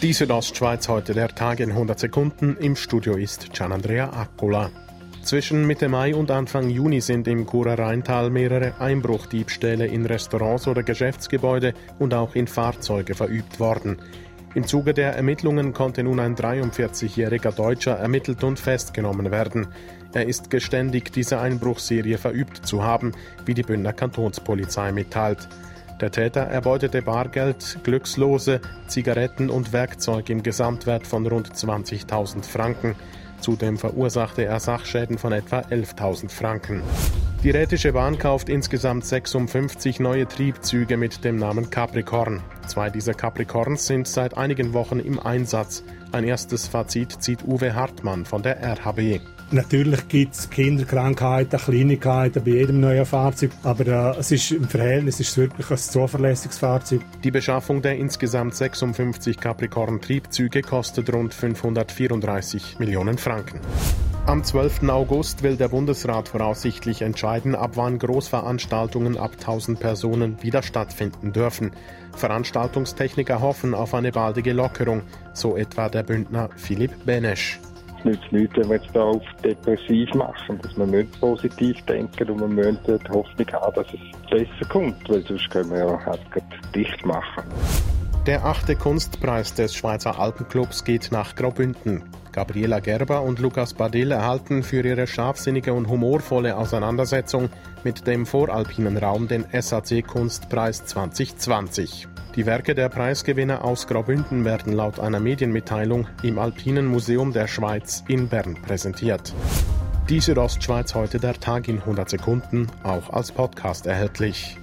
Die Südostschweiz heute der Tag in 100 Sekunden. Im Studio ist Gianandrea Accola. Zwischen Mitte Mai und Anfang Juni sind im Churer Rheintal mehrere Einbruchdiebstähle in Restaurants oder Geschäftsgebäude und auch in Fahrzeuge verübt worden. Im Zuge der Ermittlungen konnte nun ein 43-jähriger Deutscher ermittelt und festgenommen werden. Er ist geständig, diese Einbruchserie verübt zu haben, wie die Bündner Kantonspolizei mitteilt. Der Täter erbeutete Bargeld, Glückslose, Zigaretten und Werkzeug im Gesamtwert von rund 20.000 Franken. Zudem verursachte er Sachschäden von etwa 11.000 Franken. Die Rätische Bahn kauft insgesamt 56 neue Triebzüge mit dem Namen Capricorn. Zwei dieser Capricorns sind seit einigen Wochen im Einsatz. Ein erstes Fazit zieht Uwe Hartmann von der RHB. Natürlich gibt es Kinderkrankheiten, Kleinigkeiten bei jedem neuen Fahrzeug, aber äh, es ist im Verhältnis ist es wirklich ein zuverlässiges Fahrzeug. Die Beschaffung der insgesamt 56 Capricorn-Triebzüge kostet rund 534 Millionen Franken. Am 12. August will der Bundesrat voraussichtlich entscheiden, ab wann Großveranstaltungen ab 1000 Personen wieder stattfinden dürfen. Veranstaltungstechniker hoffen auf eine baldige Lockerung, so etwa der Bündner Philipp Benesch. Nützt nichts, wenn wir jetzt da auf depressiv machen, dass wir nicht positiv denken und wir müssen die Hoffnung haben, dass es besser kommt, weil sonst können wir ja halt dicht machen. Der achte Kunstpreis des Schweizer Alpenclubs geht nach Graubünden. Gabriela Gerber und Lukas Badil erhalten für ihre scharfsinnige und humorvolle Auseinandersetzung mit dem voralpinen Raum den SAC Kunstpreis 2020. Die Werke der Preisgewinner aus Graubünden werden laut einer Medienmitteilung im Alpinen Museum der Schweiz in Bern präsentiert. Die Südostschweiz heute der Tag in 100 Sekunden, auch als Podcast erhältlich.